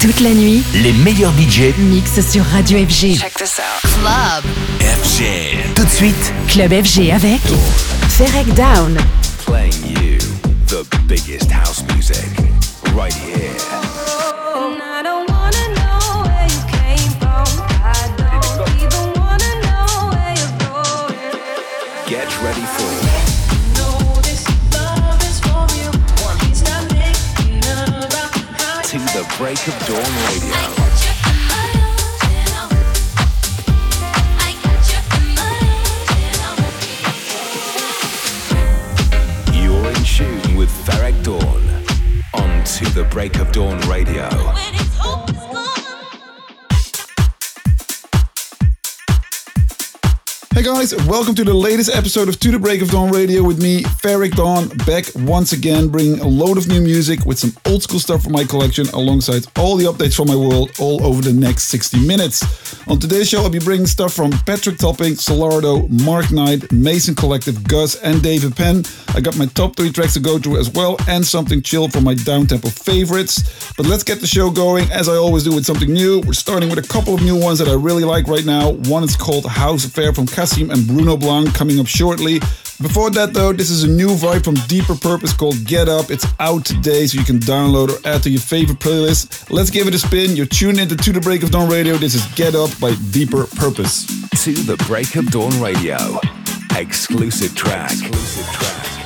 Toute la nuit, les meilleurs budgets mixent sur Radio FG. Check this out. Club FG. Tout de suite, Club FG avec Ferrec Down. playing you the biggest house music right here. Break of Dawn Radio. You're in tune with Ferreck Dawn on To the Break of Dawn Radio. Hey guys, welcome to the latest episode of To the Break of Dawn Radio with me, Ferreck Dawn, back once again, bringing a load of new music with some old school stuff from my collection, alongside all the updates from my world, all over the next 60 minutes. On today's show, I'll be bringing stuff from Patrick Topping, Solardo, Mark Knight, Mason Collective, Gus, and David Penn. I got my top three tracks to go through as well, and something chill from my downtempo favorites. But let's get the show going, as I always do with something new. We're starting with a couple of new ones that I really like right now. One is called House Affair from And Bruno Blanc, coming up shortly. Before that, though, this is a new vibe from Deeper Purpose called Get Up. It's out today, so you can download or add to your favorite playlist. Let's give it a spin. You're tuned into To the Break of Dawn Radio. This is Get Up by Deeper Purpose. To the Break of Dawn Radio. Exclusive track. Exclusive track.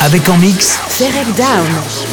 Avec en mix. Ferrec Down.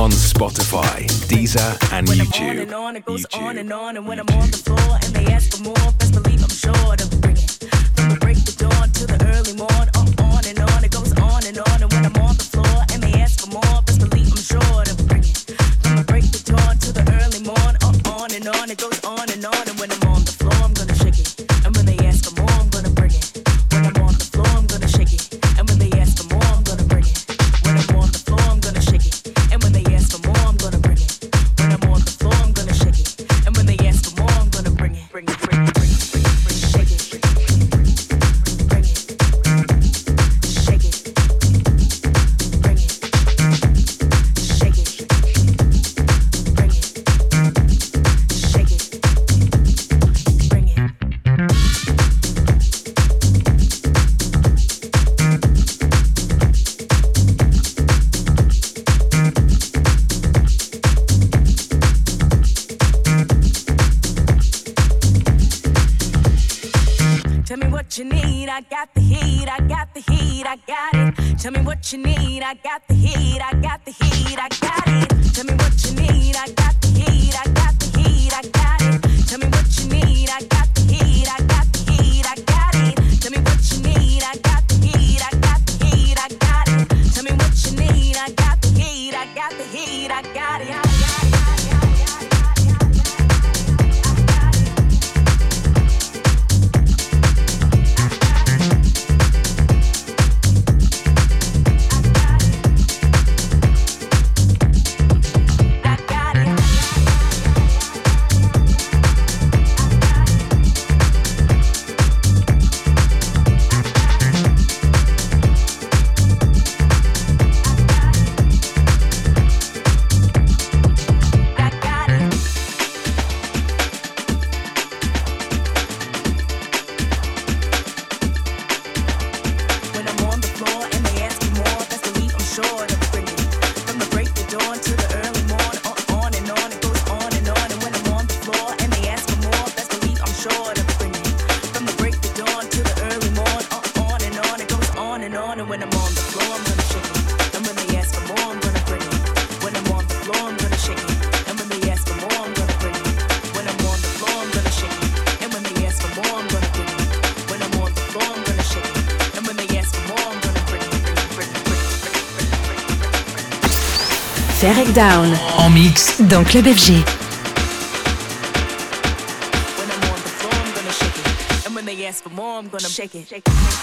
on Spotify, Deezer, and when YouTube. I'm on and on, it goes YouTube. on and on. And when I'm on the floor and they ask for more, best believe I'm sure to bring it. From the break dawn to the early morn, I'm on and on. Down en mix dans Club FG. When I'm on the floor, I'm gonna shake it. And when they ask for more, I'm gonna shake it. Shake it.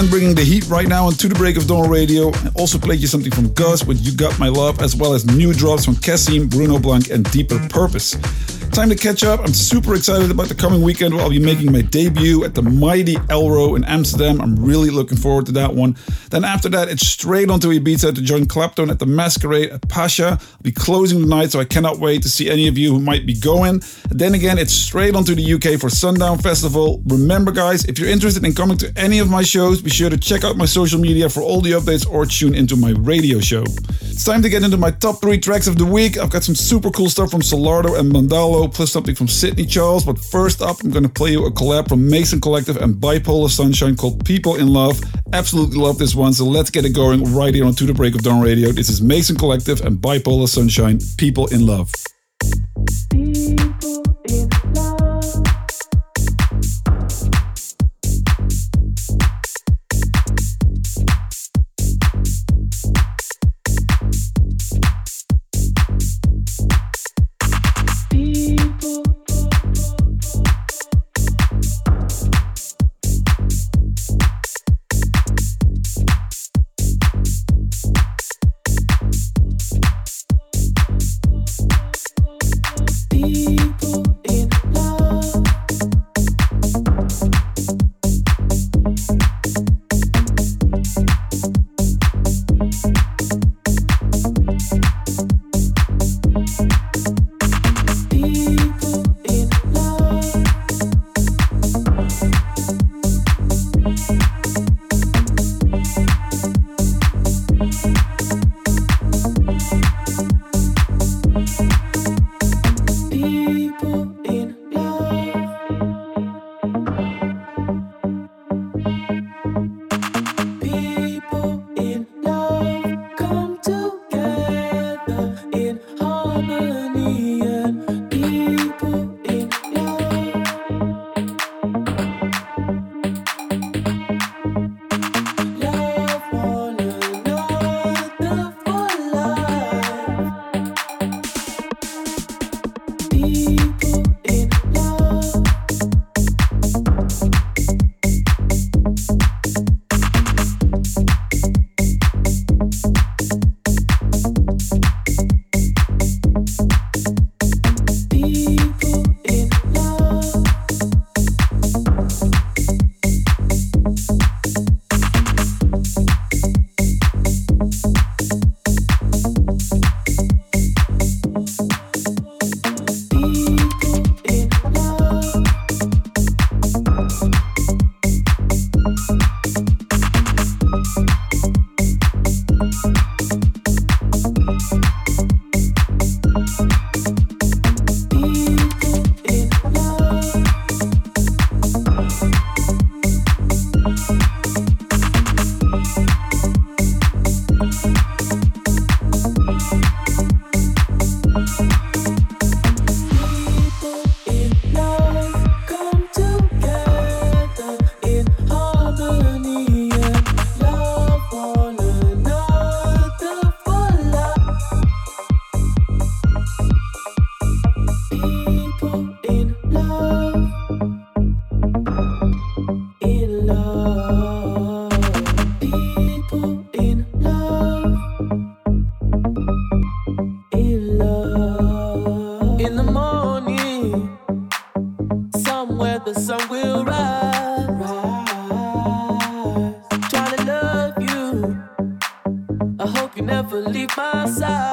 Penn bringing the heat right now on To The Break of Dawn Radio. I also played you something from Gus with You Got My Love, as well as new drops from Cassim, Bruno Blanc, and Deeper Purpose. Time to catch up. I'm super excited about the coming weekend where I'll be making my debut at the mighty Elrow in Amsterdam. I'm really looking forward to that one. Then after that, it's straight onto Ibiza to join Claptone at the Masquerade at Pacha. I'll be closing the night, so I cannot wait to see any of you who might be going. Then again, it's straight onto the UK for Sundown Festival. Remember, guys, if you're interested in coming to any of my shows, be sure to check out my social media for all the updates or tune into my radio show. It's time to get into my top three tracks of the week. I've got some super cool stuff from Solardo and Mandalo plus something from Sidney Charles. But first up, I'm going to play you a collab from Mason Collective and Bipolar Sunshine called People in Love. Absolutely love this one, so let's get it going right here on To The Break of Dawn Radio. This is Mason Collective and Bipolar Sunshine, People in Love. People in love. Never leave my side. side.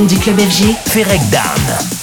Du club FG. Ferrec Down.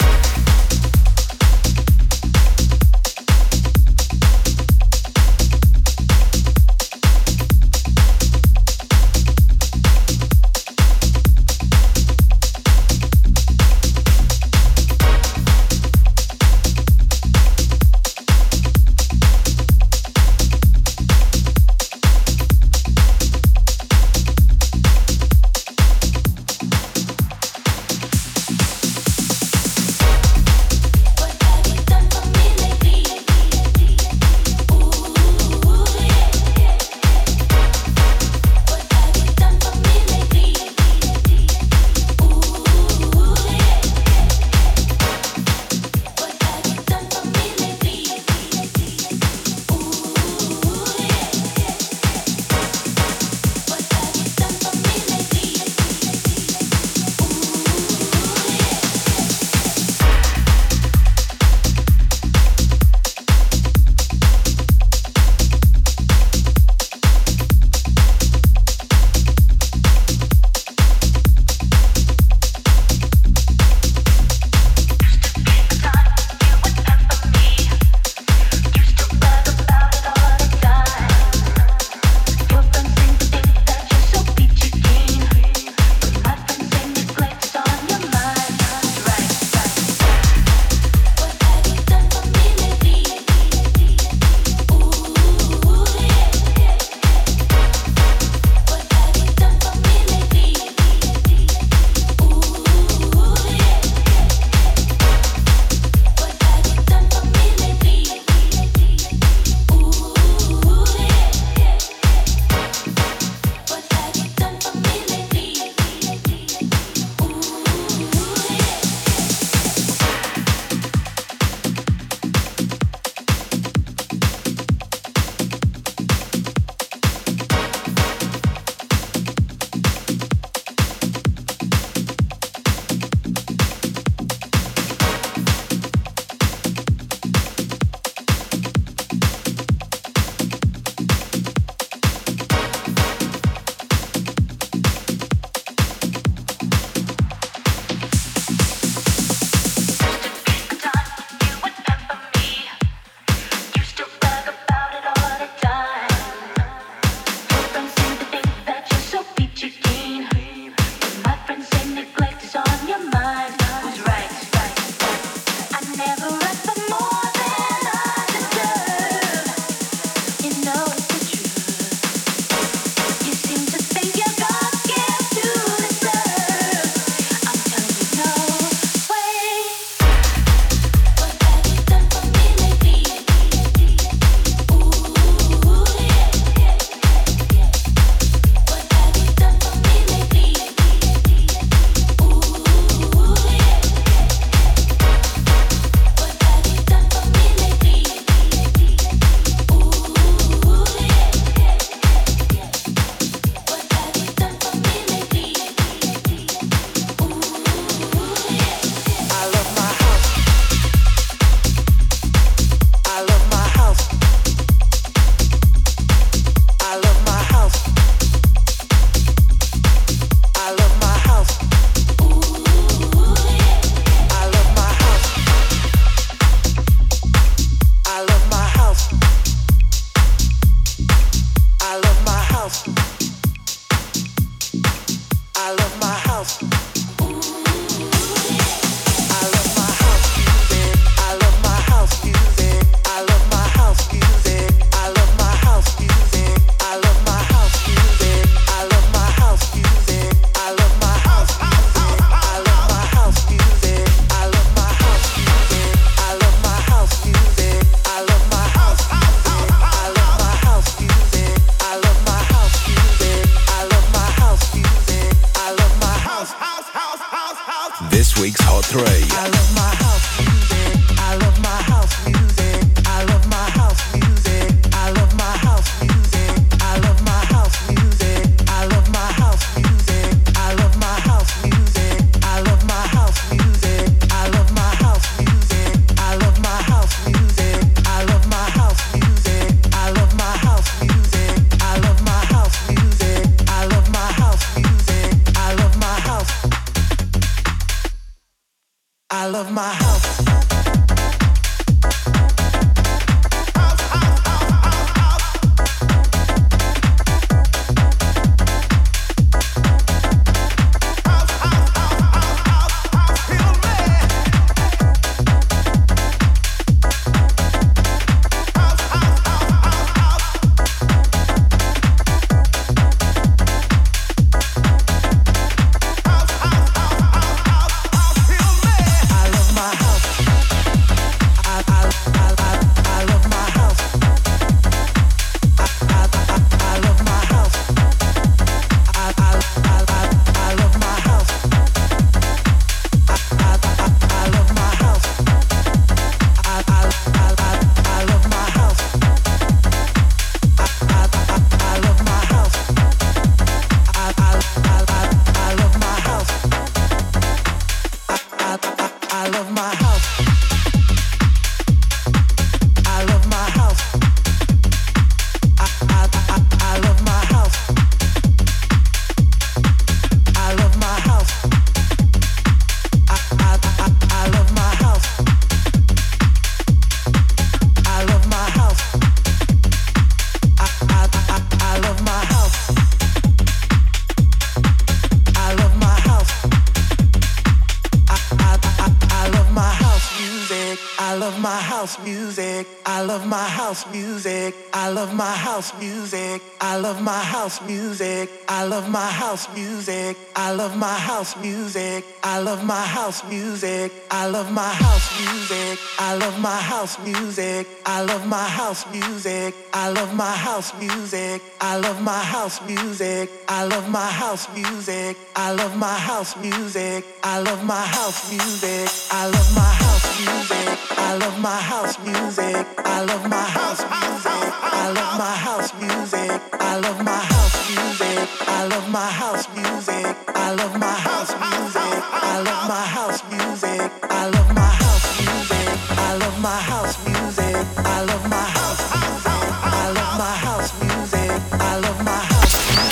House music. I love my house music. I love my house music. I love my house music. I love my house music. I love my house music. I love my house music. I love my house music. I love my house music. I love my house music. I love my house music. I love my house music. I love my house music. I love my house music. I love my house music. I love my house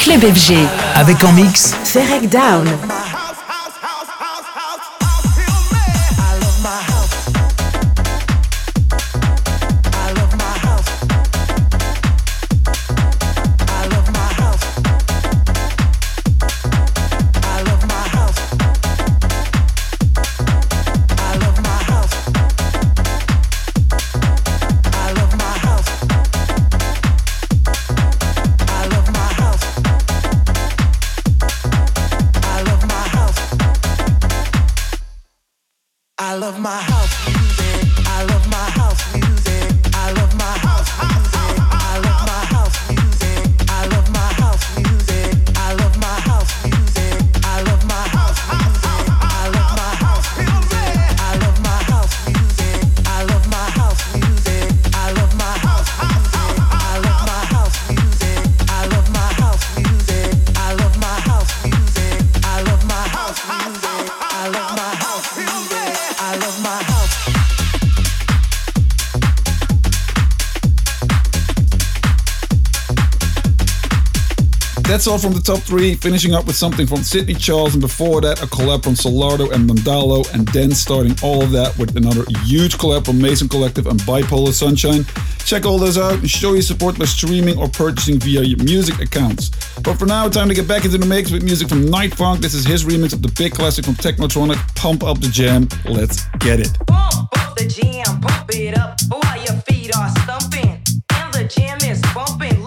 Club FG. Avec en mix Ferrec Down. That's all from the top three, finishing up with something from Sidney Charles, and before that, a collab from Solardo and Mandalo, and then starting all of that with another huge collab from Mason Collective and Bipolar Sunshine. Check all those out and show your support by streaming or purchasing via your music accounts. But for now, time to get back into the mix with music from Night Funk. This is his remix of the big classic from Technotronic, Pump Up the Jam. Let's get it. Pump up the jam, pump it up while your feet are stumping. And the jam is bumping.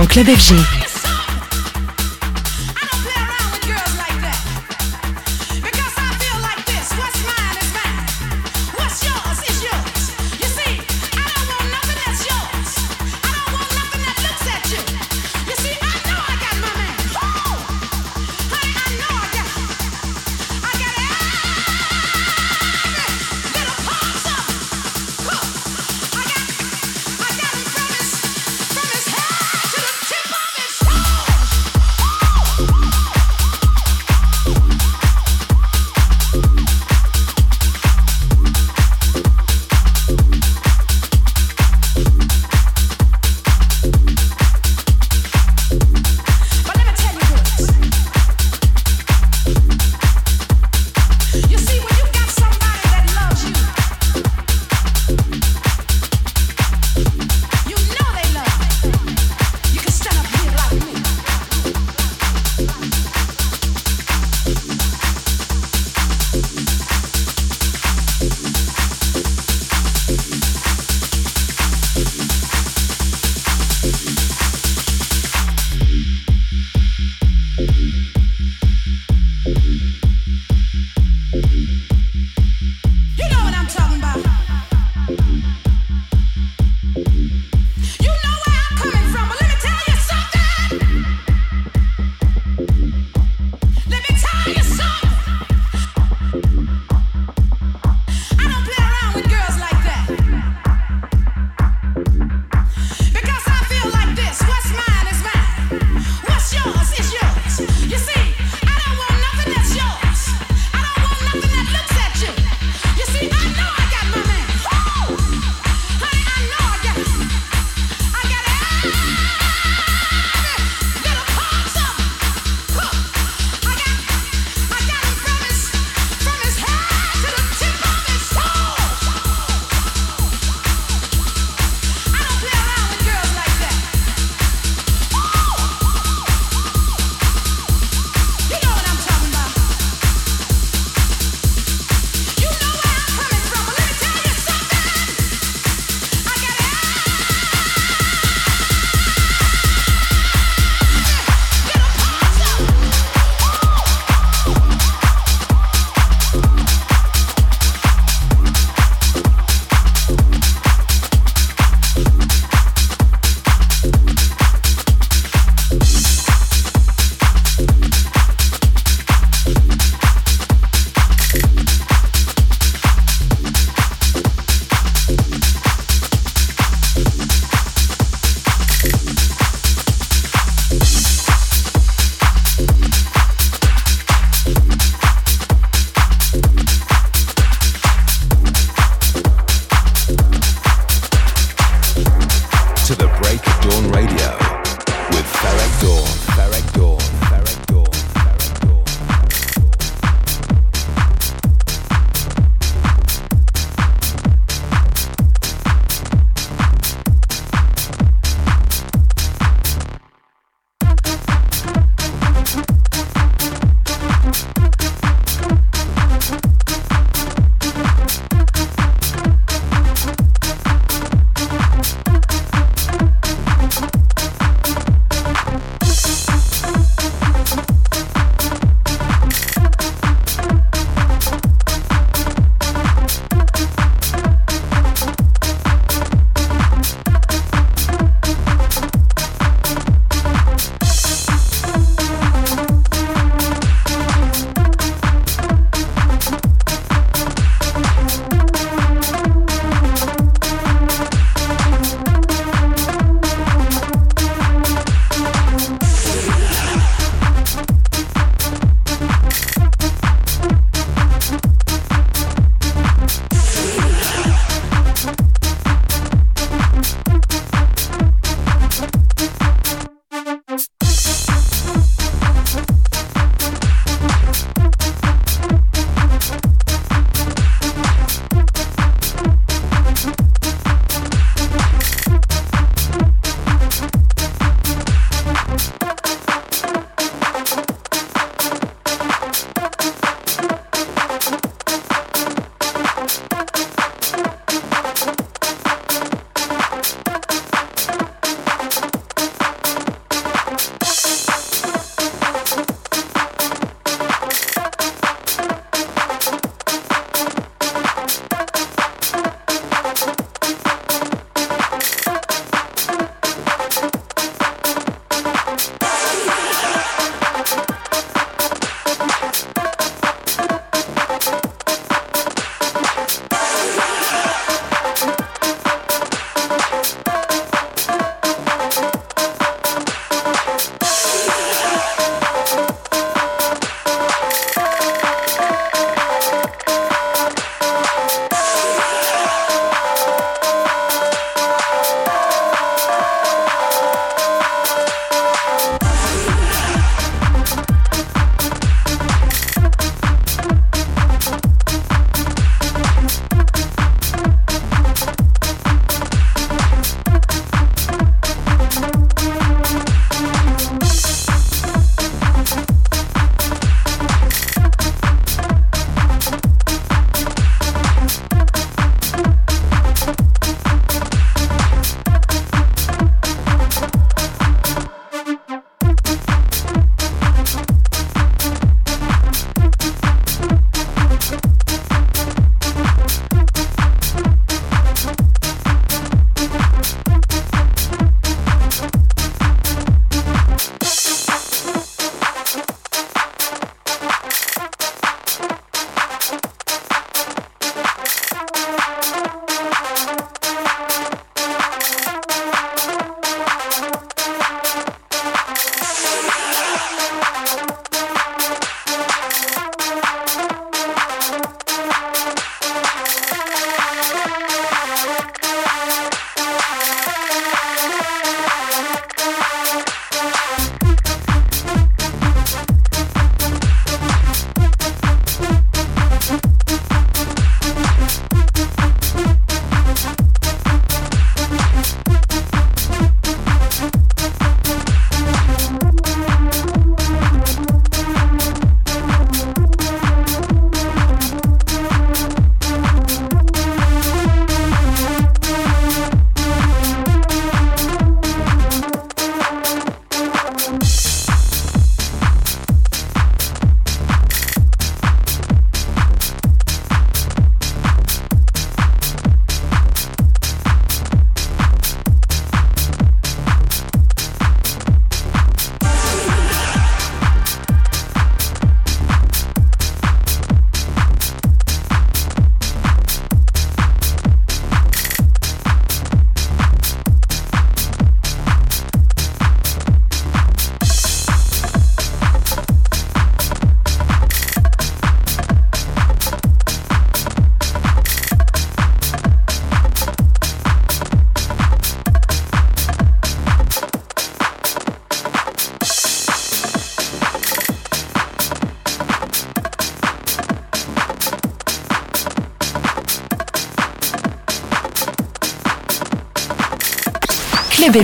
Dans Club FG.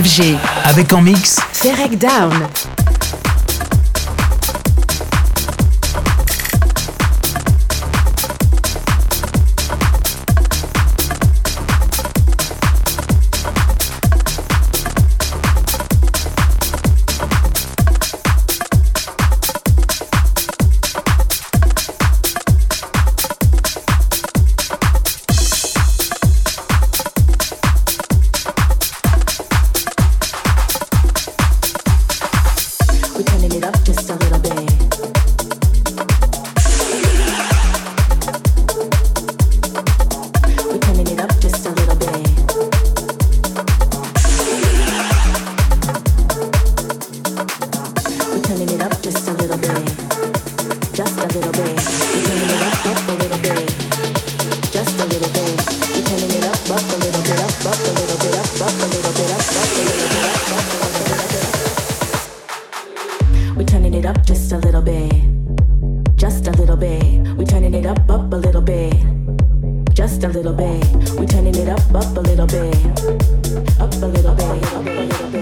FG. Avec en mix Ferrec Down. we turning it up just a little bit. Just a little bit, we turning it up up a little bit. Just a little bit, we turning it up up a little bit. Up a little bit, up a little bit.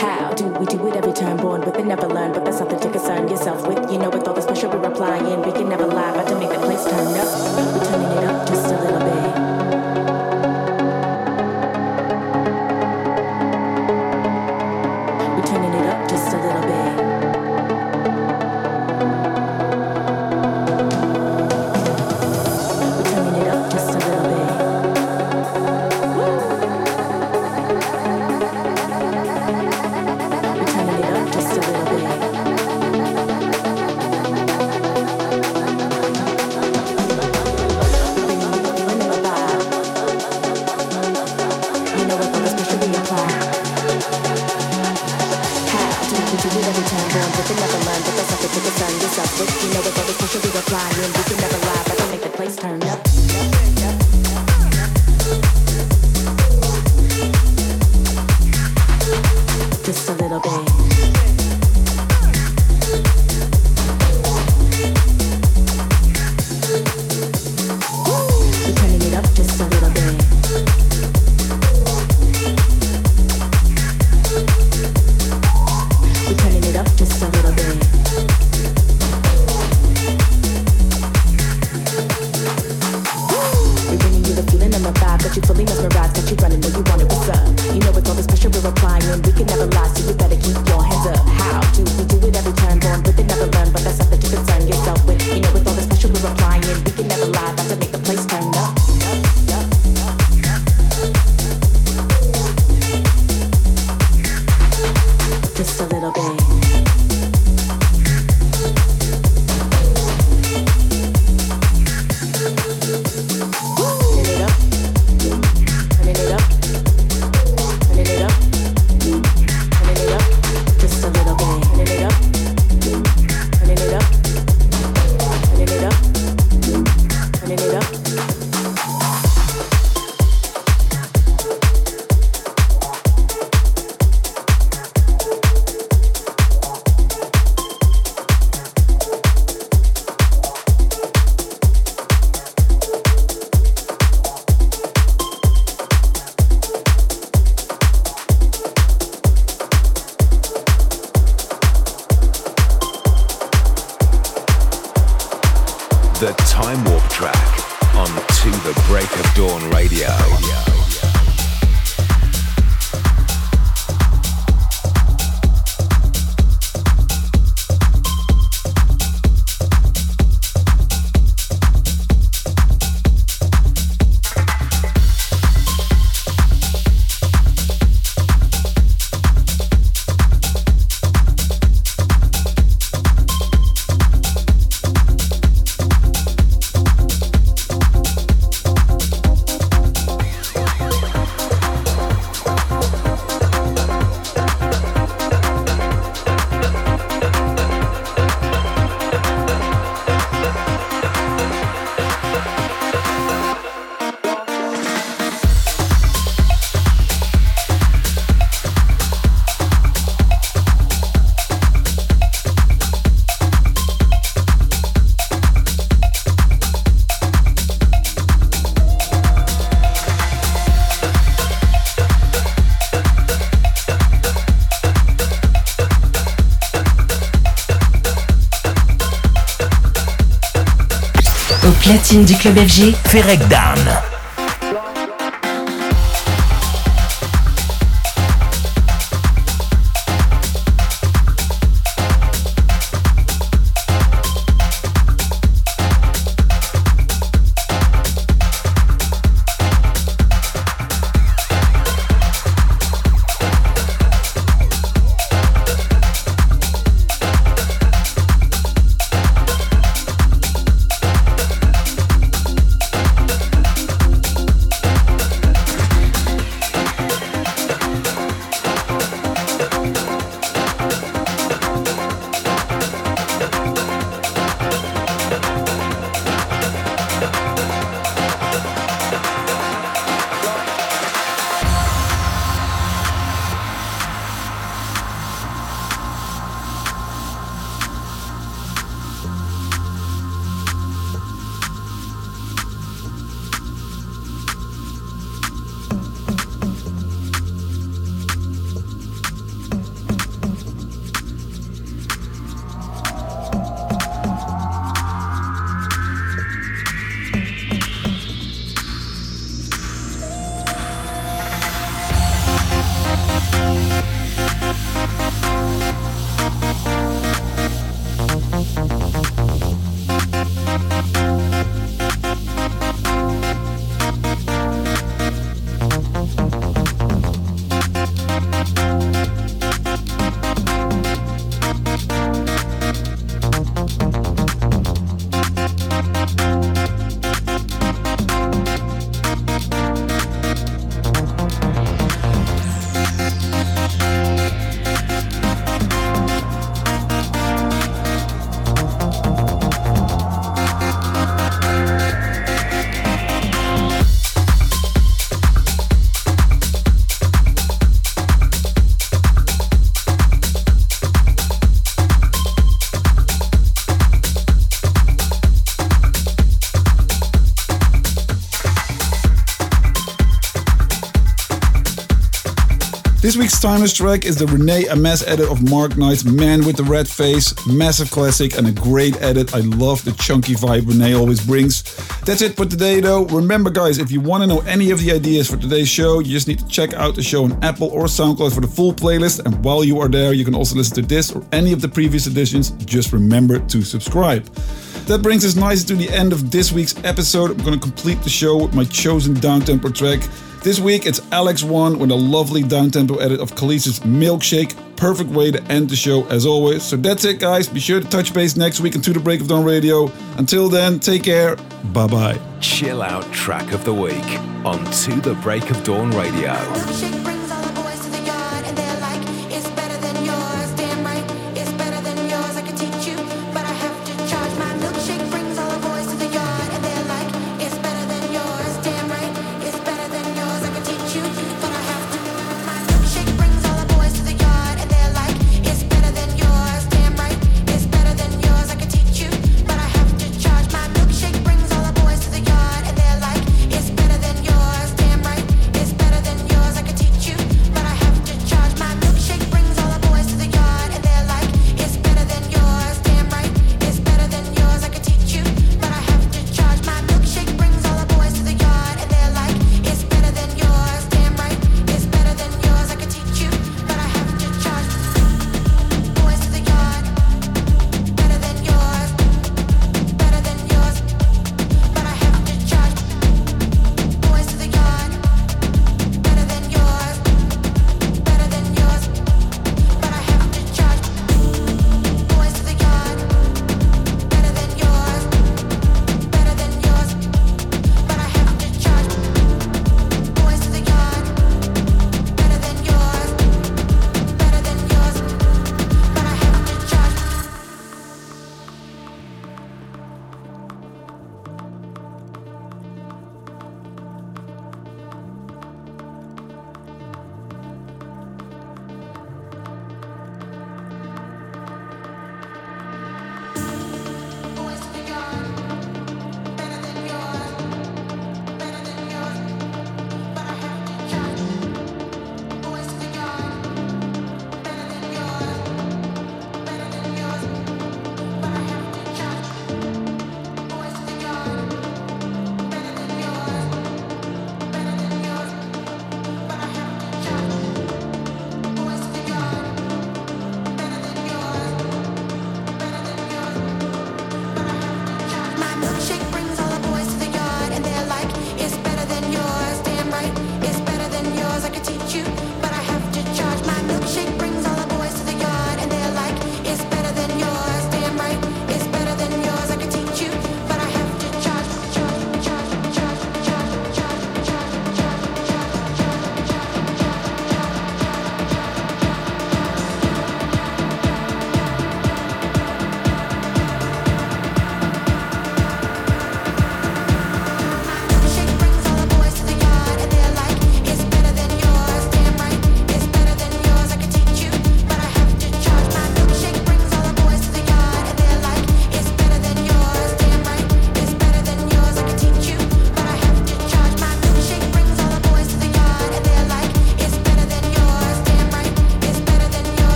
How do we do it every time? Born with it, never learn, but that's something to concern yourself with. You know, with all this pressure we're applying, we can never lie. But to make the place turn up. We're turning it up just a little bit. Platine du club FG, Ferrek Down. This week's timeless track is the Rene Amesz edit of Mark Knight's Man with the Red Face. Massive classic and a great edit. I love the chunky vibe Rene always brings. That's it for today though. Remember guys, if you want to know any of the ideas for today's show, you just need to check out the show on Apple or SoundCloud for the full playlist. And while you are there, you can also listen to this or any of the previous editions. Just remember to subscribe. That brings us nicely to the end of this week's episode. I'm going to complete the show with my chosen downtempo track. This week it's Alex One with a lovely downtempo edit of Kelis's Milkshake. Perfect way to end the show as always. So that's it, guys. Be sure to touch base next week on To the Break of Dawn Radio. Until then, take care. Bye bye. Chill out track of the week on To the Break of Dawn Radio. Milkshake brings